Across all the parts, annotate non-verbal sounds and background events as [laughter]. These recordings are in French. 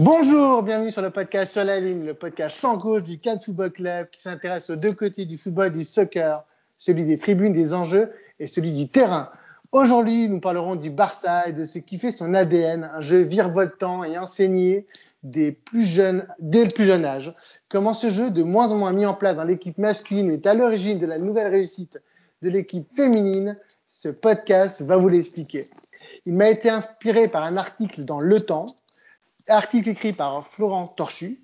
Bonjour, bienvenue sur le podcast Sur la ligne, le podcast sans gauche du Cannes Football Club qui s'intéresse aux deux côtés du football du soccer, celui des tribunes, des enjeux et celui du terrain. Aujourd'hui, nous parlerons du Barça et de ce qui fait son ADN, un jeu virevoltant et enseigné des plus jeunes, dès le plus jeune âge. Comment ce jeu, de moins en moins mis en place dans l'équipe masculine, est à l'origine de la nouvelle réussite de l'équipe féminine, ce podcast va vous l'expliquer. Il m'a été inspiré par un article dans Le Temps, article écrit par Florent Torchu,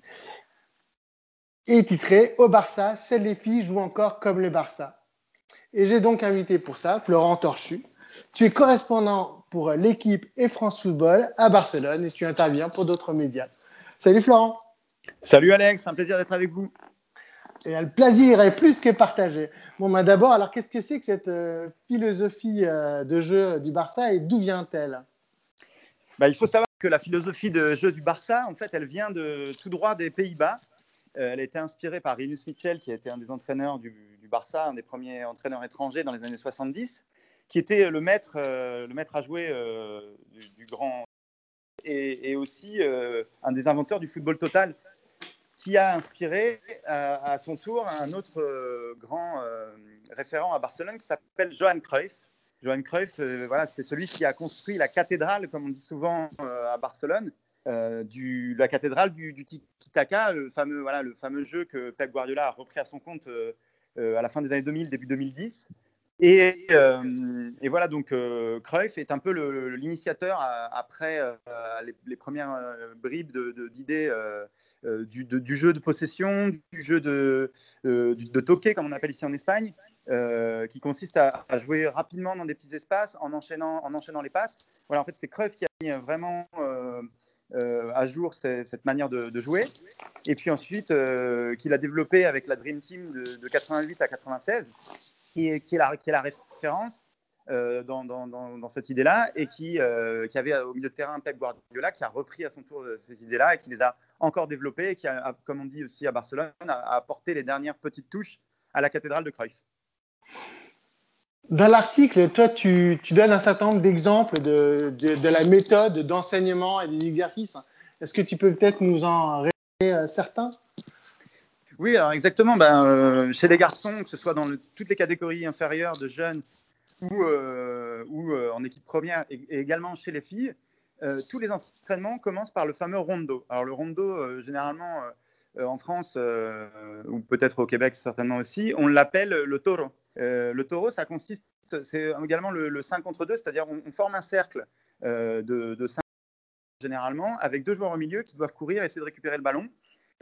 et titré Au Barça, seules les filles jouent encore comme le Barça. Et j'ai donc invité pour ça Florent Torchu. Tu es correspondant pour l'équipe et France Football à Barcelone et tu interviens pour d'autres médias. Salut Florent. Salut Alex, un plaisir d'être avec vous. Et le plaisir est plus que partagé. Bon, bah d'abord, alors qu'est-ce que c'est que cette euh, philosophie euh, de jeu du Barça et d'où vient-elle? Bah, Il faut savoir que la philosophie de jeu du Barça, en fait, elle vient de tout droit des Pays-Bas. Euh, elle a été inspirée par Rinus Mitchell, qui a été un des entraîneurs du, Barça, un des premiers entraîneurs étrangers dans les années 70, qui était le maître, maître à jouer du, du, grand et, aussi un des inventeurs du football total qui a inspiré à, à son tour un autre euh, grand euh, référent à Barcelone qui s'appelle Johan Cruyff. Johan Cruyff, euh, voilà, c'est celui qui a construit la cathédrale, comme on dit souvent à Barcelone, du, la cathédrale du, tiki-taka, le fameux, voilà, le fameux jeu que Pep Guardiola a repris à son compte à la fin des années 2000, début 2010. Et, euh, et, voilà, donc euh, Cruyff est un peu l'initiateur après euh, les, premières euh, bribes d'idées de, de, du, jeu de possession, du jeu de, de, de toqué, comme on appelle ici en Espagne, qui consiste à, jouer rapidement dans des petits espaces en enchaînant, en enchaînant les passes. Voilà, en fait, c'est Cruyff qui a mis vraiment à jour cette manière de, jouer. Et puis ensuite, qu'il a développé avec la Dream Team de, 88 à 96 qui est, la, référence euh, dans, cette idée-là et qui, euh, qui, avait au milieu de terrain Pep Guardiola qui a repris à son tour ces idées-là et qui les a encore développées et qui, a, comme on dit aussi à Barcelone, a apporté les dernières petites touches à la cathédrale de Cruyff. Dans l'article, toi, tu, donnes un certain nombre d'exemples de, la méthode d'enseignement et des exercices. Est-ce que tu peux peut-être nous en révéler euh, certains? Oui, alors exactement. Ben, euh, chez les garçons, que ce soit dans toutes les catégories inférieures de jeunes ou, euh, euh, en équipe première, et, également chez les filles, tous les entraînements commencent par le fameux rondo. Alors le rondo, généralement en France ou peut-être au Québec certainement aussi, on l'appelle le taureau. le taureau, ça consiste, c'est également le, le 5 contre 2, c'est-à-dire on, on, forme un cercle de, de 5 généralement avec deux joueurs au milieu qui doivent courir et essayer de récupérer le ballon.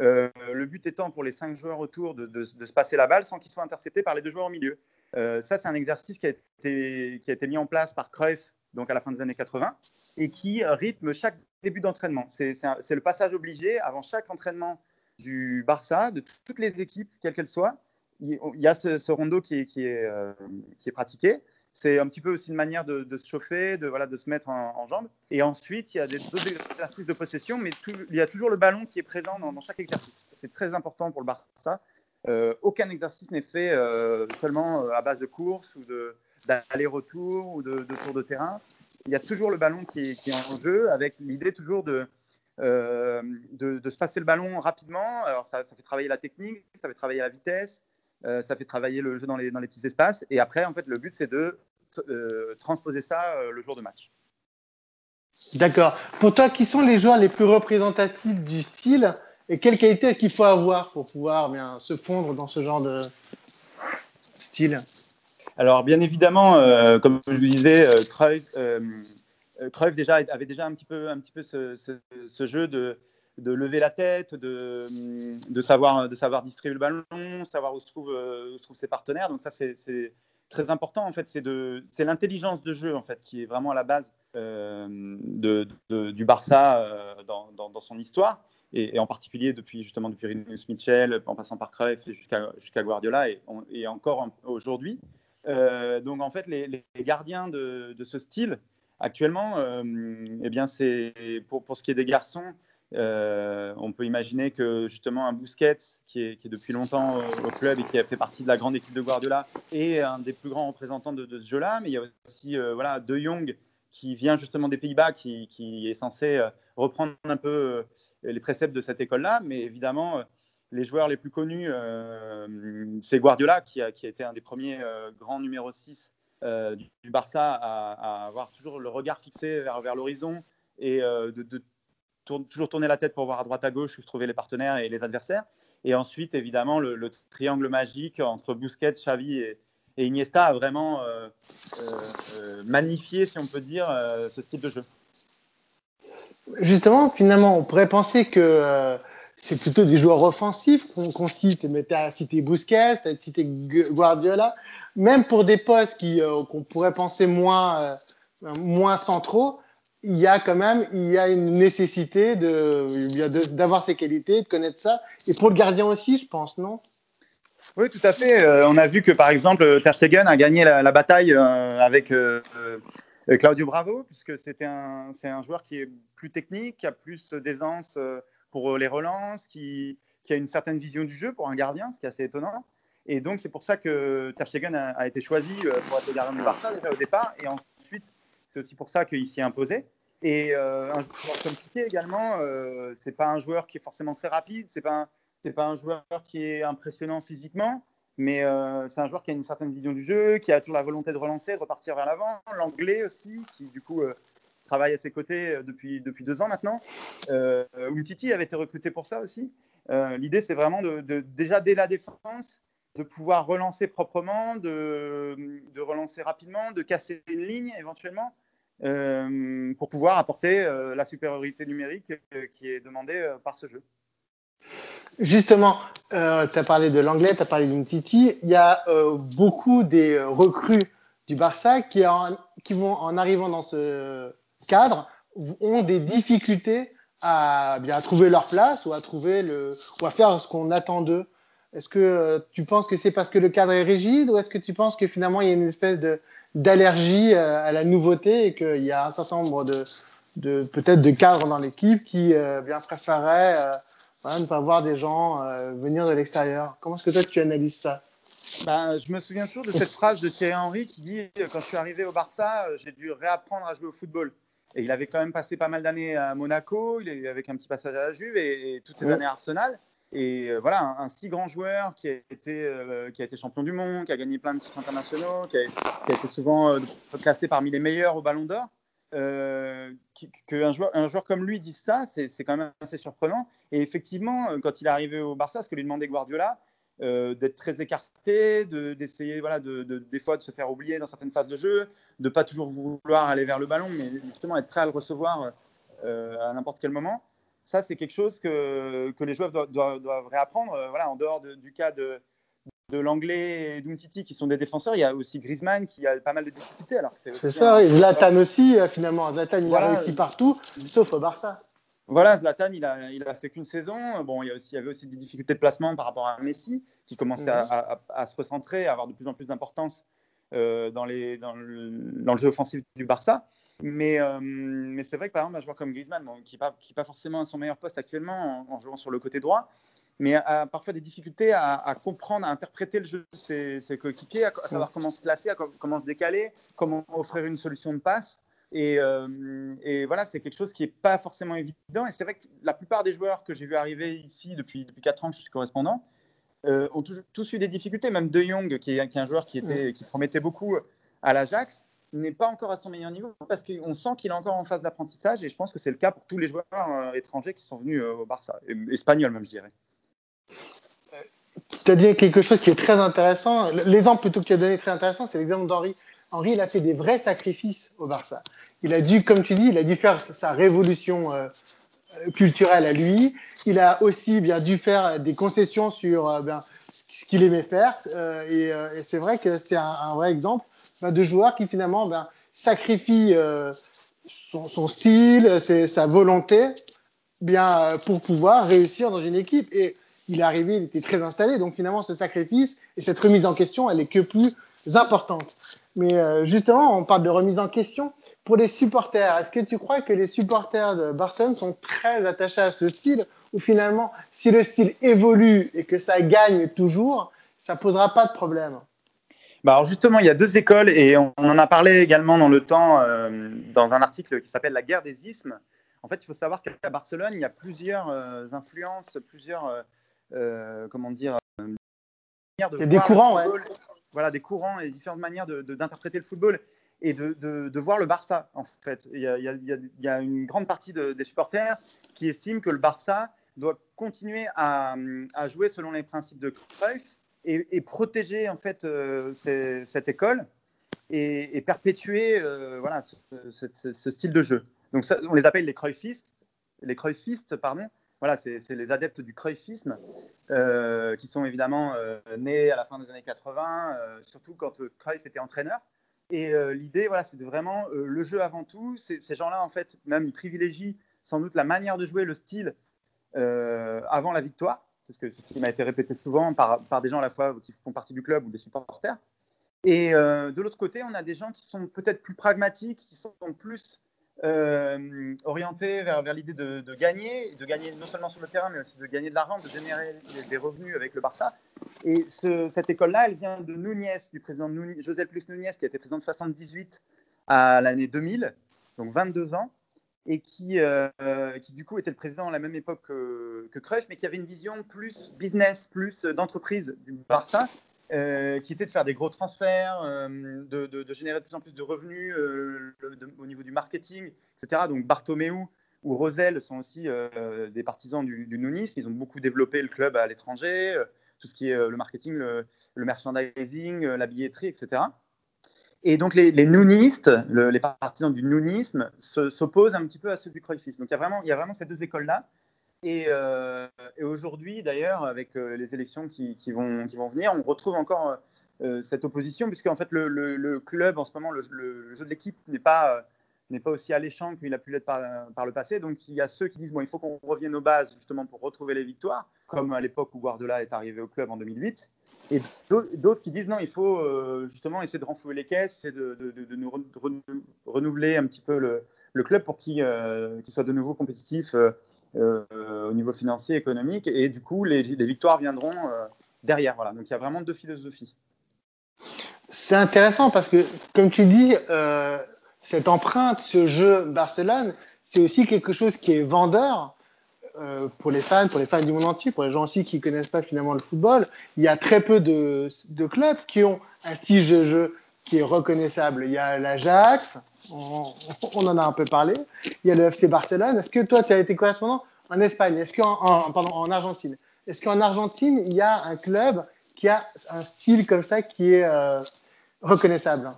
Euh, le but étant pour les cinq joueurs autour de, se passer la balle sans qu'ils soient interceptés par les deux joueurs au milieu. Euh, ça, c'est un exercice qui a, été, qui a, été, mis en place par Cruyff donc à la fin des années 80 et qui rythme chaque début d'entraînement. C'est le passage obligé avant chaque entraînement du Barça, de toutes les équipes, quelles qu'elles soient. Il y a ce, ce rondo qui est, qui est, euh, qui est pratiqué c'est un petit peu aussi une manière de, se chauffer, de, voilà, de se mettre en, jambes. Et ensuite, il y a des autres exercices de possession, mais il y a toujours le ballon qui est présent dans, chaque exercice. C'est très important pour le Barça. Euh, aucun exercice n'est fait euh, seulement euh, à base de course ou d'aller-retour ou de, de, tour de terrain. Il y a toujours le ballon qui est, en jeu avec l'idée toujours de, de, se passer le ballon rapidement. Alors ça fait travailler la technique, ça fait travailler la vitesse, euh, ça fait travailler le jeu dans les, dans les, petits espaces. Et après, en fait, le but, c'est de euh, transposer ça euh, le jour de match. D'accord. Pour toi, qui sont les joueurs les plus représentatifs du style et quelles qualités est-ce qu'il faut avoir pour pouvoir bien se fondre dans ce genre de style? Alors, bien évidemment, euh, comme je vous disais, euh, Cruyff, euh, Cruyff déjà, avait déjà un petit peu, un petit peu ce, ce, ce jeu de, de lever la tête, de, de, savoir, de savoir distribuer le ballon, savoir où se trouvent, où se trouvent ses partenaires. Donc ça, c'est très important en fait. C'est l'intelligence de jeu en fait qui est vraiment à la base euh, de, du Barça euh, dans, dans, son histoire, et, en particulier depuis justement depuis Rinus Mitchell, en passant par Cruyff jusqu'à jusqu'à Guardiola et, et encore aujourd'hui. donc en fait, les, gardiens de, de, ce style actuellement, eh bien c'est pour, pour ce qui est des garçons, euh, on peut imaginer que justement un Busquets, qui est, depuis longtemps au, club et qui a fait partie de la grande équipe de Guardiola, est un des plus grands représentants de, ce jeu-là. Mais il y a aussi euh, voilà, De Jong, qui vient justement des Pays-Bas, qui, est censé euh, reprendre un peu les préceptes de cette école-là. Mais évidemment, les joueurs les plus connus, c'est Guardiola, qui a, été un des premiers grands numéro 6 du, Barça à, avoir toujours le regard fixé vers, l'horizon et de, de, toujours tourner la tête pour voir à droite à gauche trouvaient les partenaires et les adversaires. Et ensuite, évidemment, le, triangle magique entre Busquets, Xavi et, Iniesta a vraiment euh, euh, euh, magnifié, si on peut dire, ce style de jeu. Justement, finalement, on pourrait penser que c'est plutôt des joueurs offensifs qu'on cite. Mais tu as cité Busquets, tu as cité Guardiola. Même pour des postes qu'on pourrait penser moins, moins centraux, il y a quand même il y a une nécessité d'avoir ces qualités, de connaître ça. Et pour le gardien aussi, je pense, non? Oui, tout à fait. Euh, on a vu que par exemple Ter Stegen a gagné la, bataille euh, avec euh, Claudio Bravo, puisque c'était un c'est un joueur qui est plus technique, qui a plus d'aisance pour les relances, qui qui a une certaine vision du jeu pour un gardien, ce qui est assez étonnant. Et donc c'est pour ça que Ter Stegen a, a été choisi pour être le gardien du Barça déjà au départ, et ensuite c'est aussi pour ça qu'il s'y est imposé. Et euh, un joueur comme Piqué également, euh, c'est pas un joueur qui est forcément très rapide, c'est pas c'est pas un joueur qui est impressionnant physiquement, mais euh, c'est un joueur qui a une certaine vision du jeu, qui a toujours la volonté de relancer, de repartir vers l'avant. L'anglais aussi, qui du coup euh, travaille à ses côtés depuis depuis deux ans maintenant. Euh, avait été recruté pour ça aussi. L'idée, c'est vraiment de, de, déjà dès la défense de pouvoir relancer proprement, de, de, relancer rapidement, de casser une ligne éventuellement, pour pouvoir apporter euh, la supériorité numérique euh, qui est demandée par ce jeu. Justement, tu as parlé de l'anglais, tu as parlé d'Umtiti. Il y a beaucoup des recrues du Barça qui, qui, vont, en arrivant dans ce cadre, ont des difficultés à, bien, à trouver leur place ou à, trouver le, ou à faire ce qu'on attend d'eux. Est-ce que tu penses que c'est parce que le cadre est rigide ou est-ce que tu penses que finalement il y a une espèce de, d'allergie euh, à la nouveauté et qu'il y a un certain nombre de, de peut-être de cadres dans l'équipe qui euh, bien préféreraient euh, ne pas voir des gens venir de l'extérieur? Comment est-ce que toi tu analyses ça? Ben, je me souviens toujours de cette [laughs] phrase de Thierry Henry qui dit quand je suis arrivé au Barça, j'ai dû réapprendre à jouer au football. Et il avait quand même passé pas mal d'années à Monaco, il avait avec un petit passage à la Juve et, toutes ces années à Arsenal. Et euh, voilà, un, si grand joueur qui a, été, euh, qui a été champion du monde, qui a gagné plein de titres internationaux, qui a, été souvent euh, classé parmi les meilleurs au Ballon d'Or, qu'un joueur, comme lui dise ça, c'est quand même assez surprenant. Et effectivement, quand il est arrivé au Barça, ce que lui demandait Guardiola, d'être très écarté, d'essayer voilà, de, de, des fois de se faire oublier dans certaines phases de jeu, de pas toujours vouloir aller vers le ballon, mais justement être prêt à le recevoir à n'importe quel moment ça, c'est quelque chose que, que les joueurs doivent, réapprendre. Euh, voilà, en dehors du cas de, de l'anglais et d'Umtiti qui sont des défenseurs, il y a aussi Griezmann qui a pas mal de difficultés. C'est ça, oui. Zlatan aussi, euh, finalement. Zlatan, il a réussi partout, sauf au Barça. Voilà, Zlatan, il a, il a fait qu'une saison. Bon, il y, a aussi, il y avait aussi des difficultés de placement par rapport à Messi, qui commençait à, mhm. se recentrer, à avoir de plus en plus d'importance euh, dans, les, dans, le, dans, le, jeu offensif du Barça. Mais, euh, mais c'est vrai que par exemple, un joueur comme Griezmann, qui n'est pas, forcément à son meilleur poste actuellement en, jouant sur le côté droit, mais a, parfois des difficultés à, comprendre, à interpréter le jeu de ses, coéquipiers, à, savoir comment se placer, comment se décaler, comment offrir une solution de passe. Et, euh, voilà, c'est quelque chose qui n'est pas forcément évident. Et c'est vrai que la plupart des joueurs que j'ai vu arriver ici depuis, depuis 4 ans que je suis correspondant euh, ont tous, eu des difficultés. Même De Jong, qui est, qui est un joueur qui, était, qui promettait beaucoup à l'Ajax, n'est pas encore à son meilleur niveau parce qu'on sent qu'il est encore en phase d'apprentissage et je pense que c'est le cas pour tous les joueurs euh, étrangers qui sont venus euh, au Barça, espagnols même je dirais. Tu as dit quelque chose qui est très intéressant. L'exemple plutôt que tu as donné très intéressant, c'est l'exemple d'Henri. Henri, il a fait des vrais sacrifices au Barça. Il a dû, comme tu dis, il a dû faire sa révolution euh, culturelle à lui. Il a aussi bien dû faire des concessions sur bien, ce qu'il aimait faire. et, c'est vrai que c'est un, vrai exemple de joueurs qui finalement ben, sacrifient euh, son, style, sa volonté bien pour pouvoir réussir dans une équipe. Et il est arrivé, il était très installé, donc finalement ce sacrifice et cette remise en question, elle est que plus importante. Mais euh, justement, on parle de remise en question. Pour les supporters, est-ce que tu crois que les supporters de Barcelone sont très attachés à ce style ou finalement, si le style évolue et que ça gagne toujours, ça posera pas de problème? Bah alors justement, il y a deux écoles et on, en a parlé également dans le temps euh, dans un article qui s'appelle La guerre des ismes. En fait, il faut savoir qu'à Barcelone, il y a plusieurs euh, influences, plusieurs euh, comment dire, de des courants, ouais. Voilà, des courants et différentes manières d'interpréter le football et de, de, voir le Barça, en fait. Il y a, il y a, une grande partie des supporters qui estiment que le Barça doit continuer à, à jouer selon les principes de Cruyff et, protéger, en fait, euh, cette école et, perpétuer voilà, ce, style de jeu. Donc, on les appelle les Cruyffistes, les Cruyffistes, pardon, voilà, c'est les adeptes du cruyffisme euh, qui sont évidemment euh, nés à la fin des années 80, euh, surtout quand Cruyff était entraîneur. Et l'idée, voilà, c'est vraiment le jeu avant tout. Ces gens-là, en fait, même ils privilégient sans doute la manière de jouer, le style avant la victoire. C'est ce, qui m'a été répété souvent par, des gens à la fois qui font partie du club ou des supporters. Et de l'autre côté, on a des gens qui sont peut-être plus pragmatiques, qui sont plus euh, orienté vers, l'idée de, gagner, de gagner non seulement sur le terrain, mais aussi de gagner de l'argent, de générer des revenus avec le Barça. Et ce, cette école-là, elle vient de Núñez, du président José Plus Núñez, qui a été président de 78 à l'année 2000, donc 22 ans, et qui, euh, qui du coup était le président à la même époque que, que mais qui avait une vision plus business, plus d'entreprise du Barça, euh, qui était de faire des gros transferts, euh, de, de, générer de plus en plus de revenus euh, au niveau du marketing, etc. Donc Bartomeu ou Rosel sont aussi des partisans du, du, nounisme. Ils ont beaucoup développé le club à l'étranger, tout ce qui est le marketing, le, merchandising, la billetterie, etc. Et donc les, les nounistes, les partisans du nounisme, s'opposent un petit peu à ceux du cruyffisme. Donc il y a vraiment, ces deux écoles-là. Euh, et, aujourd'hui, d'ailleurs, avec euh, les élections qui, vont, venir, on retrouve encore euh, cette opposition, puisque en fait, le, club, en ce moment, le, jeu de l'équipe n'est pas, n'est pas aussi alléchant qu'il a pu l'être par, le passé. Donc, il y a ceux qui disent bon, il faut qu'on revienne aux bases, justement, pour retrouver les victoires, comme à l'époque où Guardiola est arrivé au club en 2008. Et d'autres qui disent non, il faut justement essayer de renflouer les caisses, et de, de, nous renouveler un petit peu le, club pour qu'il soit de nouveau compétitif euh, au niveau financier, économique, et du coup, les, victoires viendront euh, derrière. Voilà. Donc il y a vraiment deux philosophies. C'est intéressant parce que, comme tu dis, euh, cette empreinte, ce jeu Barcelone, c'est aussi quelque chose qui est vendeur euh, pour les fans, pour les fans du monde entier, pour les gens aussi qui connaissent pas finalement le football. Il y a très peu de, de clubs qui ont un style de jeu qui est reconnaissable. Il y a l'Ajax, on, on, en a un peu parlé. Il y a le FC Barcelone. Est-ce que toi, tu as été correspondant en Espagne? Est-ce qu'en en, pardon, en Argentine? Est-ce qu'en Argentine, il y a un club qui a un style comme ça qui est euh, reconnaissable?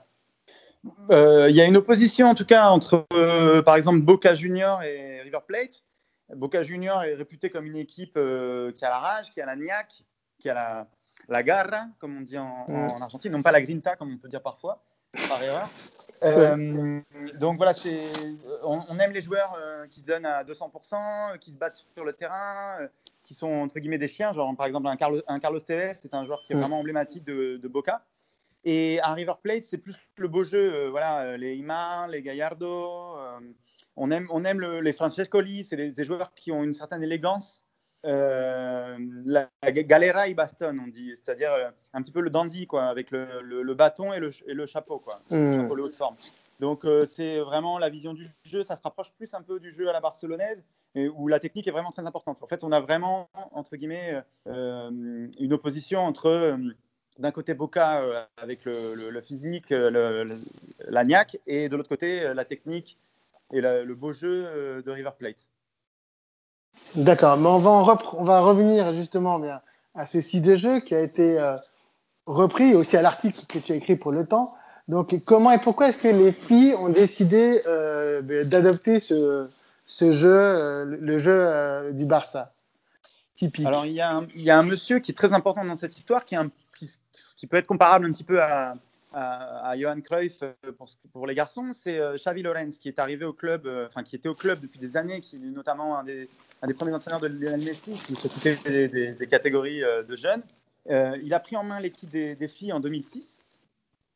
Il y a une opposition en tout cas entre, euh, par exemple, Boca Junior et River Plate. Boca Junior est réputé comme une équipe qui a la rage, qui a la niaque, qui a la, la garra, comme on dit en. Argentine, non pas la grinta, comme on peut dire parfois, par erreur. Euh, donc voilà, on, on, aime les joueurs euh, qui se donnent à 200%, qui se battent sur le terrain, euh, qui sont entre guillemets des chiens. Genre par exemple un Carlos, un Carlos Tevez, c'est un joueur qui est vraiment emblématique de, Boca. Et à River Plate, c'est plus le beau jeu. voilà, les Imar, les Gallardo. on aime, on aime les Francescoli, c'est des, joueurs qui ont une certaine élégance euh, la, galera y baston, on dit, c'est-à-dire euh, un petit peu le dandy, quoi, avec le, le, bâton et le, et le, chapeau, quoi, le chapeau de haute forme. Donc euh, c'est vraiment la vision du jeu, ça se rapproche plus un peu du jeu à la barcelonaise, où la technique est vraiment très importante. En fait, on a vraiment, entre guillemets, une opposition entre d'un côté Boca avec le, physique, la niaque, et de l'autre côté la technique et le beau jeu de River Plate. D'accord, mais on va, on va revenir justement bien à ce site de jeu qui a été euh, repris aussi à l'article que tu as écrit pour le temps. Donc, comment et pourquoi est-ce que les filles ont décidé euh, d'adopter ce, ce jeu, euh, le jeu euh, du Barça? Typique Alors, il y, a un, il y, a un, monsieur qui est très important dans cette histoire, qui, est un, qui, qui, peut être comparable un petit peu à, Johan Cruyff pour, les garçons, c'est Xavi Lorenz qui est arrivé au club, enfin qui était au club depuis des années, qui est notamment un des, premiers entraîneurs de Lionel Messi, qui s'occupait des, des, catégories de jeunes. il a pris en main l'équipe des, des, filles en 2006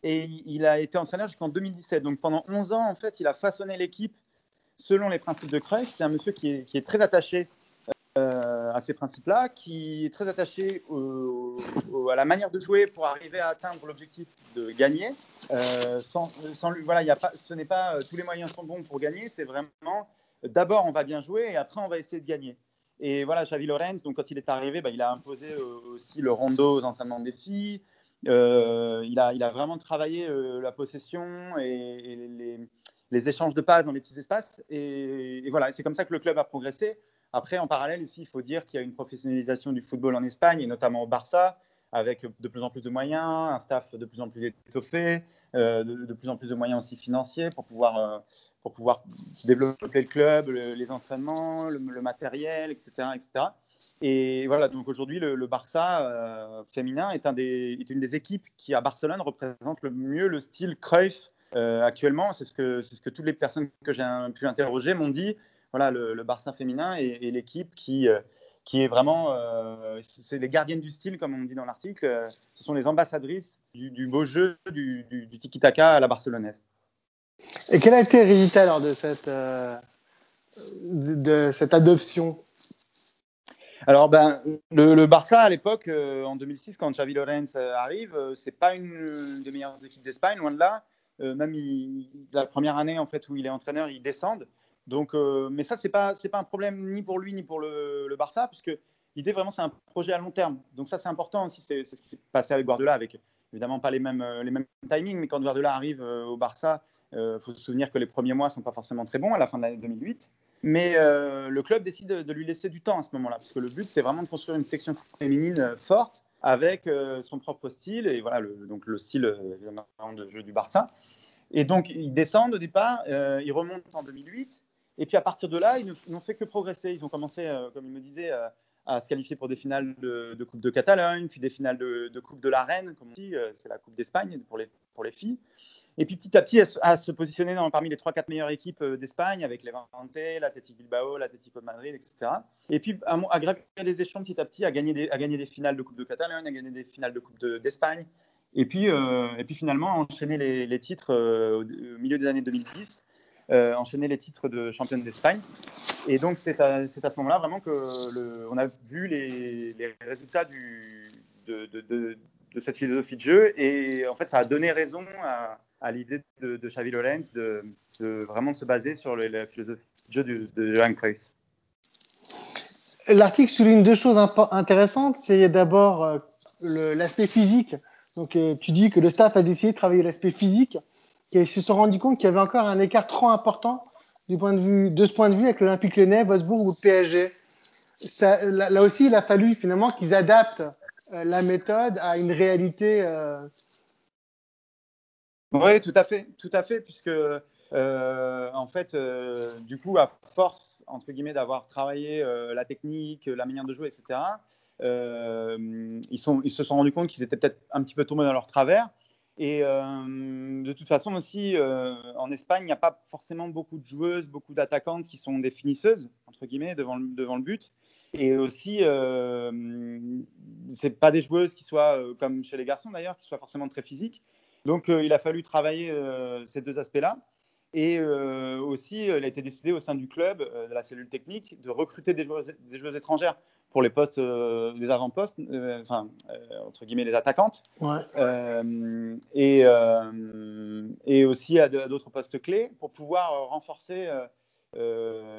et il a été entraîneur jusqu'en 2017. Donc pendant 11 ans, en fait, il a façonné l'équipe selon les principes de Cruyff. C'est un monsieur qui est, très attaché euh, à ces principes-là, qui est très attaché à la manière de jouer pour arriver à atteindre l'objectif de gagner. Euh, sans, lui, voilà, y a pas, ce n'est pas euh, tous les moyens sont bons pour gagner, c'est vraiment d'abord on va bien jouer et après on va essayer de gagner. Et voilà, Xavi Lorenz, donc quand il est arrivé, bah, il a imposé aussi le rondo aux entraînements des filles. Il, a, il, a, vraiment travaillé la possession et, les, échanges de passes dans les petits espaces. Et, voilà, c'est comme ça que le club a progressé. Après, en parallèle aussi, il faut dire qu'il y a une professionnalisation du football en Espagne, et notamment au Barça, avec de plus en plus de moyens, un staff de plus en plus étoffé, euh, de, plus en plus de moyens aussi financiers pour pouvoir, pour pouvoir développer le club, les entraînements, le, matériel, etc., etc. Et voilà, donc aujourd'hui, le, Barça euh, féminin est, une des équipes qui, à Barcelone, représente le mieux le style Cruyff euh, actuellement. C'est ce, ce que toutes les personnes que j'ai pu interroger m'ont dit. Voilà, le, Barça féminin est, l'équipe qui, euh, qui est vraiment. c'est les gardiennes du style, comme on dit dans l'article. ce sont les ambassadrices du, beau jeu, du, du, tiki-taka à la barcelonaise. Et quel a été résultat alors de cette, de cette adoption? Alors, ben, le, Barça, à l'époque, euh, en 2006, quand Xavi Lorenz euh, arrive, euh, c'est pas une, des meilleures équipes d'Espagne, loin de là. même la première année en fait où il est entraîneur, il descend. Donc, mais ça, c'est pas pas un problème ni pour lui ni pour le, Barça, puisque l'idée vraiment c'est un projet à long terme. Donc ça, c'est important aussi. C'est ce qui s'est passé avec Guardiola, avec évidemment pas les mêmes les mêmes timings, mais quand Guardiola arrive au Barça, il faut se souvenir que les premiers mois sont pas forcément très bons à la fin de l'année 2008. Mais euh, le club décide de, lui laisser du temps à ce moment-là, parce que le but, c'est vraiment de construire une section féminine euh, forte avec euh, son propre style, et voilà, le, donc le style de jeu du Barça. Et donc, ils descendent au départ, ils remontent en 2008, et puis à partir de là, ils n'ont fait que progresser. Ils ont commencé, comme il me disait, à se qualifier pour des finales de, Coupe de Catalogne, puis des finales de, Coupe de la Reine, comme on dit, c'est la Coupe d'Espagne pour les, pour les filles. Et puis petit à petit, à, se positionner parmi les 3-4 meilleures équipes euh, d'Espagne, avec les Levante, l'Athletic Bilbao, l'Atlético de Madrid, etc. Et puis à, à gravir les échelons petit à petit, à gagner des, à gagner des finales de Coupe de Catalogne, à gagner des finales de Coupe d'Espagne. et, puis, euh, et puis finalement, enchaîner les, titres euh, au milieu des années 2010, enchaîner les titres de championne d'Espagne. Et donc c'est à, ce moment-là vraiment que le, a vu les, résultats de, cette philosophie de jeu. Et en fait, ça a donné raison à l'idée de, Xavi Lorenz de, vraiment se baser sur la philosophie de jeu de, Johan. L'article souligne deux choses intéressantes. C'est d'abord euh, l'aspect physique. Donc, euh, tu dis que le staff a décidé de travailler l'aspect physique ils se sont rendus compte qu'il y avait encore un écart trop important du point de vue, de ce point de vue avec l'Olympique Lyonnais, Wolfsburg ou PSG. Là, aussi, il a fallu finalement qu'ils adaptent euh, la méthode à une réalité oui, tout à fait, tout à fait, puisque euh, en fait, euh, du coup, à force entre guillemets d'avoir travaillé euh, la technique, la manière de jouer, etc. ils se sont rendus compte qu'ils étaient peut-être un petit peu tombés dans leur travers. Et de toute façon aussi, en Espagne, il n'y a pas forcément beaucoup de joueuses, beaucoup d'attaquantes qui sont des finisseuses entre guillemets devant le, devant le but. Et aussi, euh, c'est pas des joueuses qui soient comme chez les garçons d'ailleurs, qui soient forcément très physiques. Donc, euh, il a fallu travailler euh, ces deux aspects-là. Et euh, aussi, il a été décidé au sein du club, de la cellule technique, de recruter des joueuses, étrangères pour les postes, des avant-postes, enfin, entre guillemets, les attaquantes. et, et aussi à d'autres postes clés pour pouvoir renforcer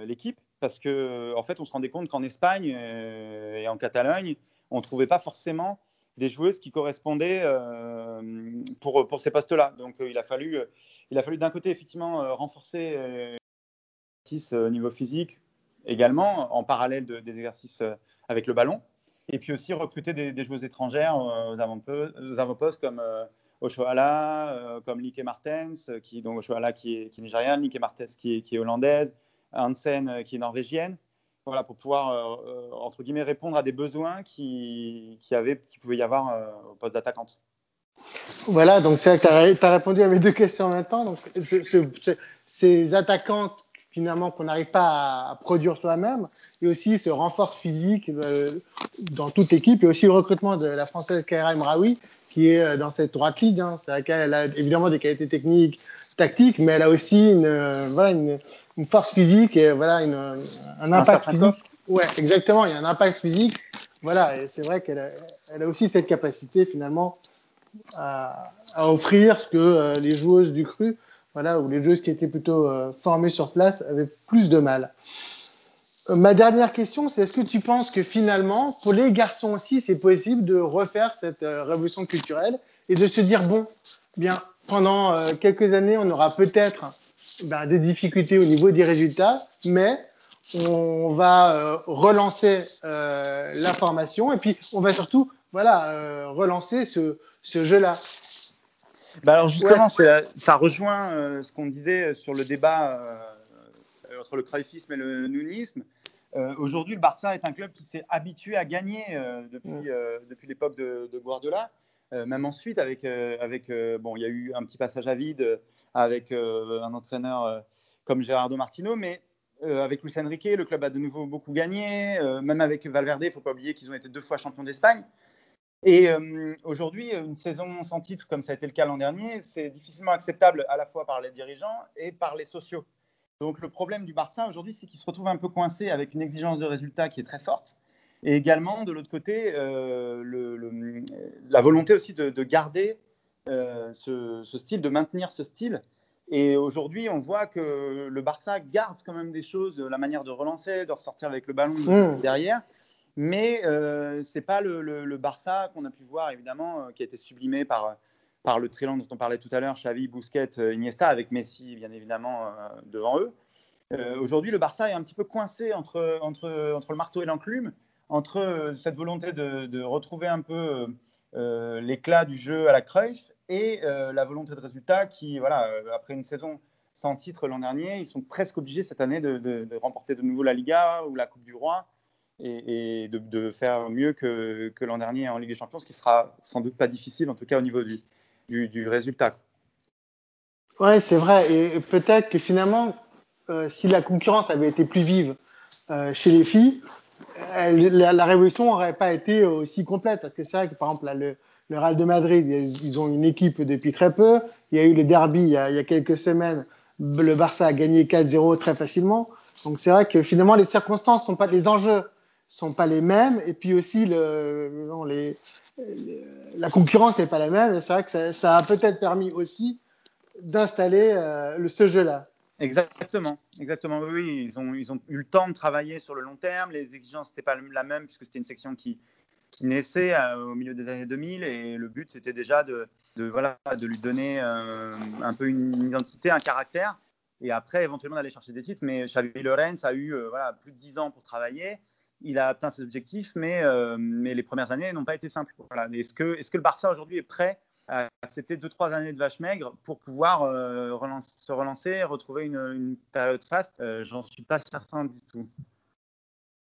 l'équipe. Parce qu'en en fait, on se rendait compte qu'en Espagne et en Catalogne, on ne trouvait pas forcément des joueuses qui correspondaient euh, pour, pour ces postes-là. Donc euh, il a fallu, il a fallu d'un côté effectivement euh, renforcer au niveau physique également, en parallèle des exercices avec le ballon, et puis aussi recruter des, joueuses étrangères aux avant-postes comme Oshoala, comme Lique Martens, qui, donc Oshoala qui est, nigériane, Lique Martens qui est, hollandaise, Hansen qui est norvégienne voilà, pour pouvoir, euh, euh, entre guillemets, répondre à des besoins qui, qui, avait, qui pouvait y avoir euh, au poste d'attaquante. Voilà, donc c'est vrai que tu as, répondu à mes deux questions en même temps. Donc, ces attaquants finalement qu'on n'arrive pas à, produire soi-même, et aussi ce renfort physique euh, dans toute l'équipe, et aussi le recrutement de la française Kaira Mraoui, qui est euh, dans cette droite ligne. Hein. C'est vrai qu'elle a évidemment des qualités techniques, tactiques, mais elle a aussi une, euh, voilà, une, une, force physique et voilà, une, un impact physique. Ouais, exactement, il y a un impact physique. Voilà, et c'est vrai qu'elle a, elle a aussi cette capacité finalement à, à offrir ce que les joueuses du cru voilà, où les joueuses qui étaient plutôt euh, formées sur place avaient plus de mal. Euh, ma dernière question, c'est est-ce que tu penses que finalement, pour les garçons aussi, c'est possible de refaire cette euh, révolution culturelle et de se dire, bon, bien, pendant quelques années, on aura peut-être ben, des difficultés au niveau des résultats, mais on va relancer la formation et puis on va surtout voilà, relancer ce, ce jeu-là. Bah alors justement, ça rejoint euh, ce qu'on disait sur le débat euh, entre le cruyffisme et le nounisme. Euh, aujourd'hui, le Barça est un club qui s'est habitué à gagner depuis, mm. depuis l'époque de, de, Guardiola. même ensuite, avec, avec bon, il y a eu un petit passage à vide avec un entraîneur comme Gerardo Martino, mais avec Luis Enrique, le club a de nouveau beaucoup gagné. même avec Valverde, il ne faut pas oublier qu'ils ont été deux fois champions d'Espagne. Et euh, aujourd'hui, une saison sans titre, comme ça a été le cas l'an dernier, c'est difficilement acceptable à la fois par les dirigeants et par les sociaux. Donc le problème du Barça aujourd'hui, c'est qu'il se retrouve un peu coincé avec une exigence de résultat qui est très forte. Et également, de l'autre côté, euh, le, la volonté aussi de, de garder euh, ce, ce, style, de maintenir ce style. Et aujourd'hui, on voit que le Barça garde quand même des choses, la manière de relancer, de ressortir avec le ballon mmh. derrière. Mais euh, ce n'est pas le, Barça qu'on a pu voir, évidemment, euh, qui a été sublimé par, le triangle dont on parlait tout à l'heure, Xavi, Busquets, euh, Iniesta, avec Messi, bien évidemment, euh, devant eux. Aujourd'hui, le Barça est un petit peu coincé entre, le marteau et l'enclume, entre cette volonté de, retrouver un peu l'éclat du jeu à la Cruyff et la volonté de résultat qui, voilà, après une saison sans titre l'an dernier, ils sont presque obligés cette année de remporter de nouveau la Liga ou la Coupe du Roi et, de, faire mieux que, l'an dernier en Ligue des Champions, ce qui sera sans doute pas difficile, en tout cas au niveau du, résultat. Oui, c'est vrai. Et peut-être que finalement, euh, si la concurrence avait été plus vive euh, chez les filles, la, révolution n'aurait pas été aussi complète. Parce que c'est vrai que, par exemple, le, le, Real de Madrid, ils ont une équipe depuis très peu. Il y a eu le derby il y a, il y a quelques semaines. Le Barça a gagné 4-0 très facilement. Donc c'est vrai que finalement, les circonstances sont pas les enjeux sont pas les mêmes et puis aussi le, la concurrence n'est pas la même c'est vrai que ça, a peut-être permis aussi d'installer euh, ce jeu-là. Exactement, exactement. Oui, ils ont, ils ont eu le temps de travailler sur le long terme. Les exigences n'étaient pas la même puisque c'était une section qui, qui naissait euh, au milieu des années 2000 et le but c'était déjà de, de, voilà, de lui donner euh, un peu une identité, un caractère et après éventuellement d'aller chercher des titres. Mais Xavi Lorenz a eu voilà, plus de 10 ans pour travailler il a atteint ses objectifs, mais, euh, mais les premières années n'ont pas été simples. Est-ce que, le Barça aujourd'hui est prêt à accepter deux trois années de vache maigre pour pouvoir euh, se relancer, retrouver une, période faste? Euh, J'en suis pas certain du tout.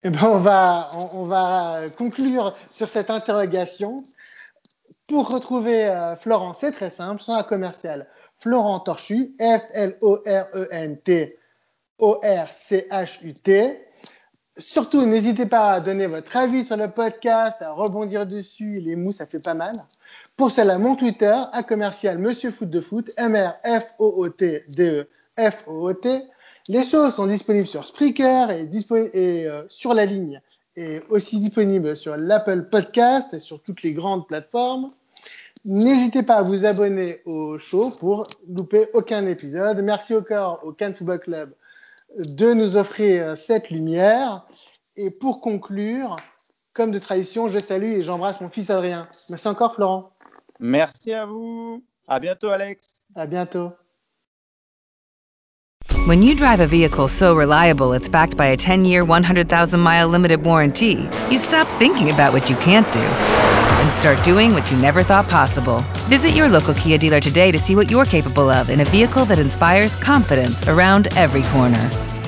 Eh ben on, va, on, va conclure sur cette interrogation. Pour retrouver Florent, c'est très simple, son commercial Florent Torchu, F-L-O-R-E-N-T O-R-C-H-U-T. Surtout, n'hésitez pas à donner votre avis sur le podcast, à rebondir dessus. Les mots, ça fait pas mal. Pour cela, mon Twitter, à commercial Monsieur Foot de Foot, M-R-F-O-O-T-D-E, F-O-O-T. Les choses sont disponibles sur Spreaker et, et euh, sur la ligne et aussi disponibles sur l'Apple Podcast et sur toutes les grandes plateformes. N'hésitez pas à vous abonner au show pour louper aucun épisode. Merci encore au Cannes Football Club de nous offrir cette lumière. Et pour conclure, comme de tradition, je salue et j'embrasse mon fils Adrien. Merci encore, Florent. Merci à vous. À bientôt, Alex. À bientôt. When you drive a vehicle so reliable it's backed by a 10-year, 100,000-mile limited warranty, you stop thinking about what you can't do and start doing what you never thought possible. Visit your local Kia dealer today to see what you're capable of in a vehicle that inspires confidence around every corner.